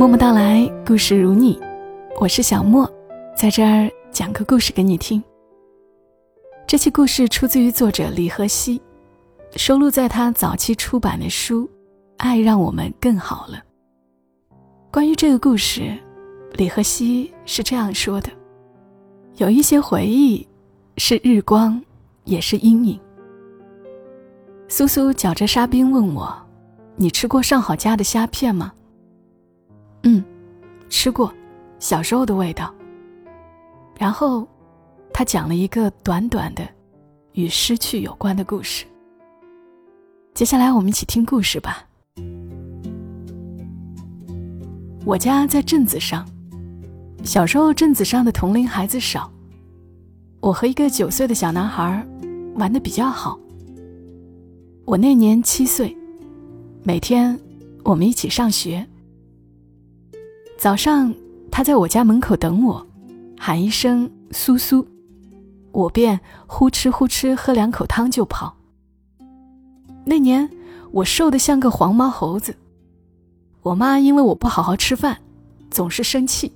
默默到来，故事如你，我是小莫，在这儿讲个故事给你听。这期故事出自于作者李和熙，收录在他早期出版的书《爱让我们更好了》。关于这个故事，李和熙是这样说的：有一些回忆，是日光，也是阴影。苏苏嚼着沙冰问我：“你吃过上好家的虾片吗？”嗯，吃过，小时候的味道。然后，他讲了一个短短的与失去有关的故事。接下来，我们一起听故事吧。我家在镇子上，小时候镇子上的同龄孩子少，我和一个九岁的小男孩玩的比较好。我那年七岁，每天我们一起上学。早上，他在我家门口等我，喊一声“苏苏”，我便呼哧呼哧喝两口汤就跑。那年我瘦得像个黄毛猴子，我妈因为我不好好吃饭，总是生气。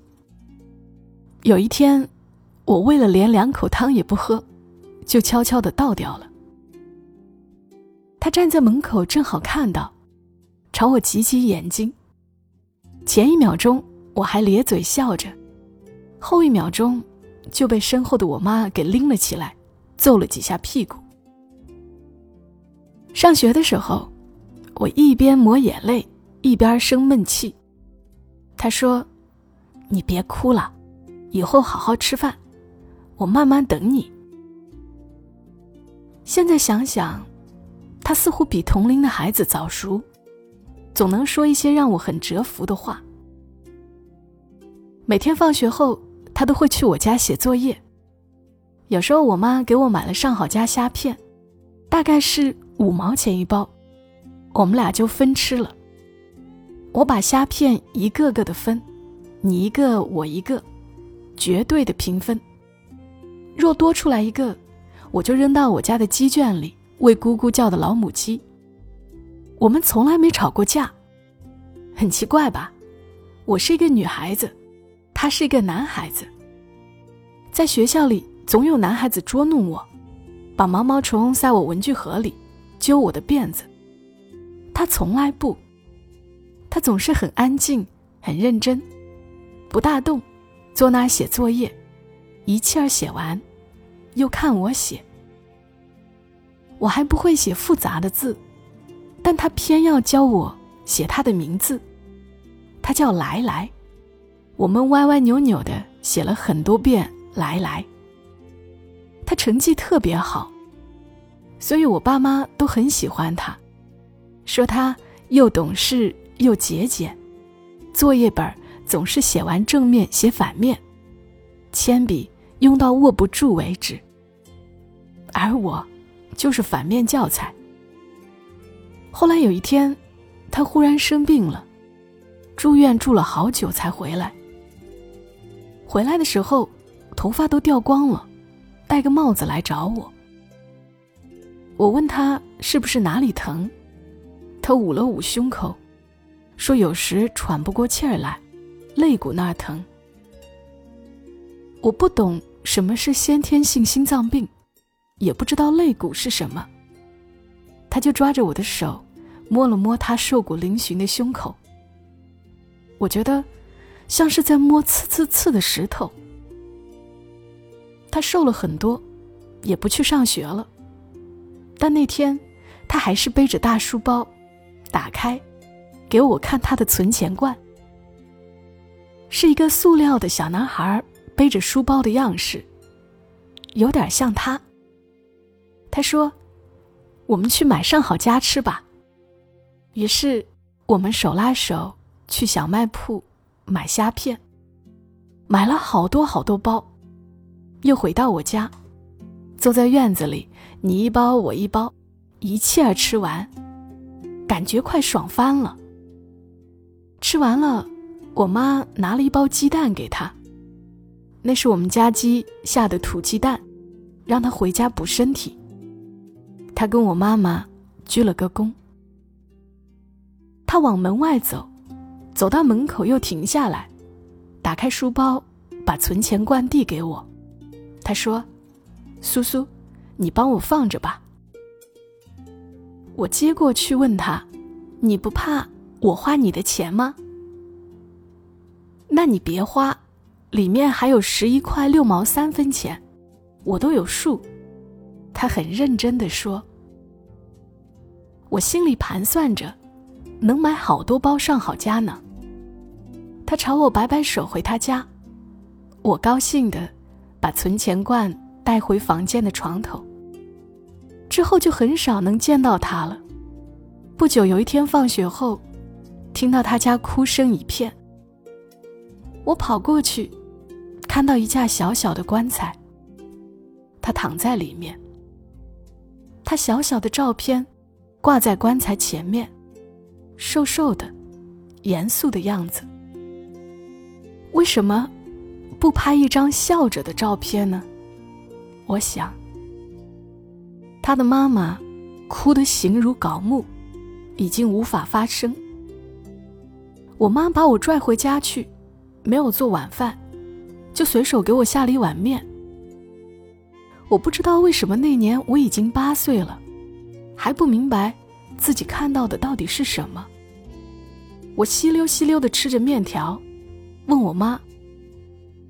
有一天，我为了连两口汤也不喝，就悄悄地倒掉了。他站在门口，正好看到，朝我挤挤眼睛。前一秒钟。我还咧嘴笑着，后一秒钟就被身后的我妈给拎了起来，揍了几下屁股。上学的时候，我一边抹眼泪，一边生闷气。他说：“你别哭了，以后好好吃饭，我慢慢等你。”现在想想，他似乎比同龄的孩子早熟，总能说一些让我很折服的话。每天放学后，他都会去我家写作业。有时候我妈给我买了上好家虾片，大概是五毛钱一包，我们俩就分吃了。我把虾片一个个的分，你一个我一个，绝对的平分。若多出来一个，我就扔到我家的鸡圈里喂咕咕叫的老母鸡。我们从来没吵过架，很奇怪吧？我是一个女孩子。他是一个男孩子，在学校里总有男孩子捉弄我，把毛毛虫塞我文具盒里，揪我的辫子。他从来不，他总是很安静、很认真，不大动，坐那写作业，一气儿写完，又看我写。我还不会写复杂的字，但他偏要教我写他的名字，他叫来来。我们歪歪扭扭的写了很多遍“来来”。他成绩特别好，所以我爸妈都很喜欢他，说他又懂事又节俭，作业本总是写完正面写反面，铅笔用到握不住为止。而我，就是反面教材。后来有一天，他忽然生病了，住院住了好久才回来。回来的时候，头发都掉光了，戴个帽子来找我。我问他是不是哪里疼，他捂了捂胸口，说有时喘不过气儿来，肋骨那儿疼。我不懂什么是先天性心脏病，也不知道肋骨是什么。他就抓着我的手，摸了摸他瘦骨嶙峋的胸口。我觉得。像是在摸刺刺刺的石头。他瘦了很多，也不去上学了。但那天，他还是背着大书包，打开，给我看他的存钱罐。是一个塑料的小男孩背着书包的样式，有点像他。他说：“我们去买上好佳吃吧。”于是，我们手拉手去小卖铺。买虾片，买了好多好多包，又回到我家，坐在院子里，你一包我一包，一气儿吃完，感觉快爽翻了。吃完了，我妈拿了一包鸡蛋给他，那是我们家鸡下的土鸡蛋，让他回家补身体。他跟我妈妈鞠了个躬，他往门外走。走到门口又停下来，打开书包，把存钱罐递给我。他说：“苏苏，你帮我放着吧。”我接过去问他：“你不怕我花你的钱吗？”那你别花，里面还有十一块六毛三分钱，我都有数。他很认真的说。我心里盘算着，能买好多包上好佳呢。他朝我摆摆手，回他家。我高兴的把存钱罐带回房间的床头。之后就很少能见到他了。不久有一天放学后，听到他家哭声一片。我跑过去，看到一架小小的棺材。他躺在里面。他小小的照片挂在棺材前面，瘦瘦的，严肃的样子。为什么不拍一张笑着的照片呢？我想，他的妈妈哭得形如槁木，已经无法发声。我妈把我拽回家去，没有做晚饭，就随手给我下了一碗面。我不知道为什么那年我已经八岁了，还不明白自己看到的到底是什么。我稀溜稀溜的吃着面条。问我妈：“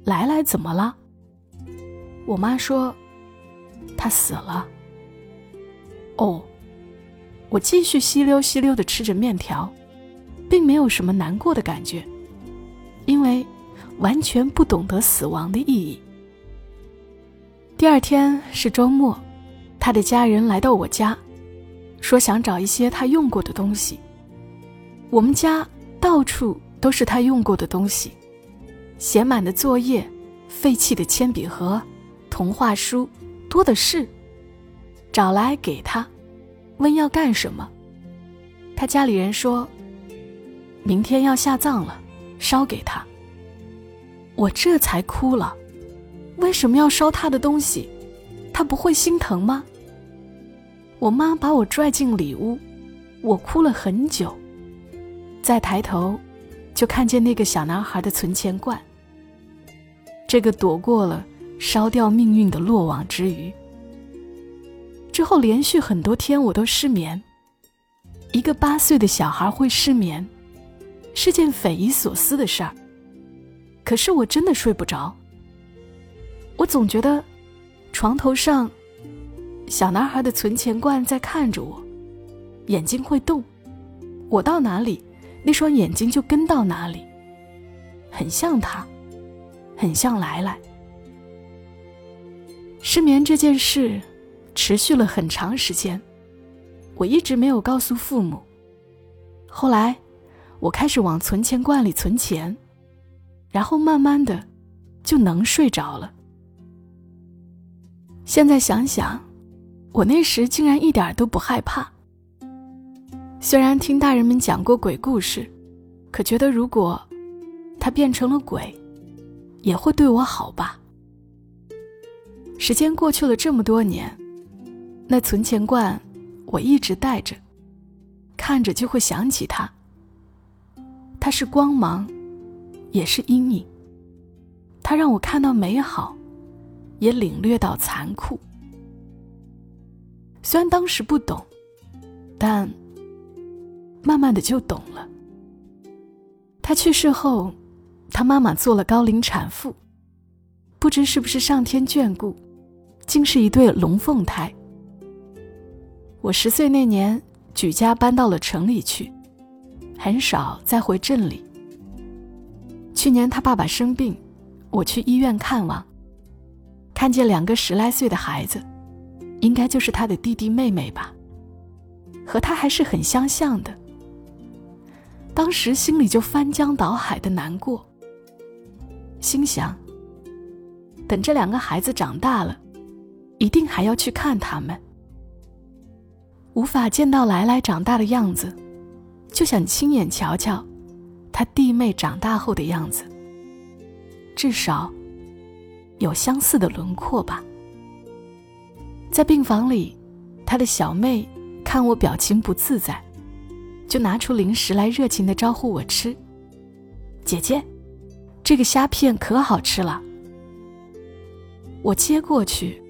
来来怎么了？”我妈说：“他死了。”哦，我继续稀溜稀溜的吃着面条，并没有什么难过的感觉，因为完全不懂得死亡的意义。第二天是周末，他的家人来到我家，说想找一些他用过的东西。我们家到处都是他用过的东西。写满的作业，废弃的铅笔盒，童话书，多的是。找来给他，问要干什么。他家里人说，明天要下葬了，烧给他。我这才哭了。为什么要烧他的东西？他不会心疼吗？我妈把我拽进里屋，我哭了很久。再抬头，就看见那个小男孩的存钱罐。这个躲过了烧掉命运的落网之鱼。之后连续很多天我都失眠。一个八岁的小孩会失眠，是件匪夷所思的事儿。可是我真的睡不着。我总觉得，床头上，小男孩的存钱罐在看着我，眼睛会动，我到哪里，那双眼睛就跟到哪里，很像他。很像来来。失眠这件事持续了很长时间，我一直没有告诉父母。后来，我开始往存钱罐里存钱，然后慢慢的就能睡着了。现在想想，我那时竟然一点都不害怕。虽然听大人们讲过鬼故事，可觉得如果他变成了鬼。也会对我好吧？时间过去了这么多年，那存钱罐我一直带着，看着就会想起它。它是光芒，也是阴影。它让我看到美好，也领略到残酷。虽然当时不懂，但慢慢的就懂了。他去世后。他妈妈做了高龄产妇，不知是不是上天眷顾，竟是一对龙凤胎。我十岁那年举家搬到了城里去，很少再回镇里。去年他爸爸生病，我去医院看望，看见两个十来岁的孩子，应该就是他的弟弟妹妹吧，和他还是很相像的。当时心里就翻江倒海的难过。心想：等这两个孩子长大了，一定还要去看他们。无法见到来来长大的样子，就想亲眼瞧瞧他弟妹长大后的样子。至少有相似的轮廓吧。在病房里，他的小妹看我表情不自在，就拿出零食来热情的招呼我吃。姐姐，这个虾片可好吃了。”我接过去，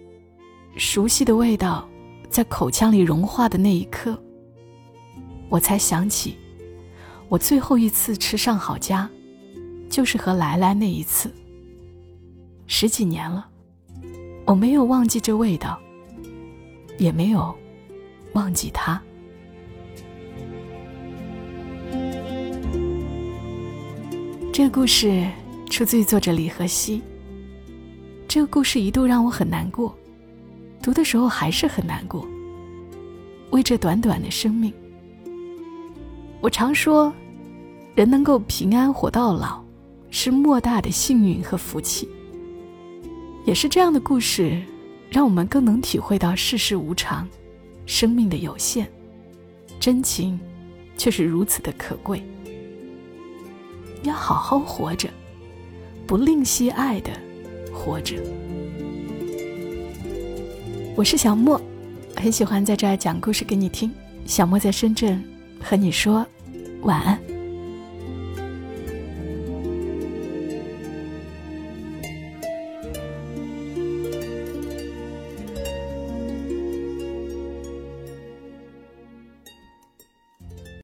熟悉的味道在口腔里融化的那一刻，我才想起，我最后一次吃上好佳，就是和来来那一次。十几年了，我没有忘记这味道，也没有忘记他。这个故事出自于作者李和熙。这个故事一度让我很难过，读的时候还是很难过。为这短短的生命，我常说，人能够平安活到老，是莫大的幸运和福气。也是这样的故事，让我们更能体会到世事无常，生命的有限，真情却是如此的可贵。要好好活着，不吝惜爱的活着。我是小莫，很喜欢在这儿讲故事给你听。小莫在深圳，和你说晚安。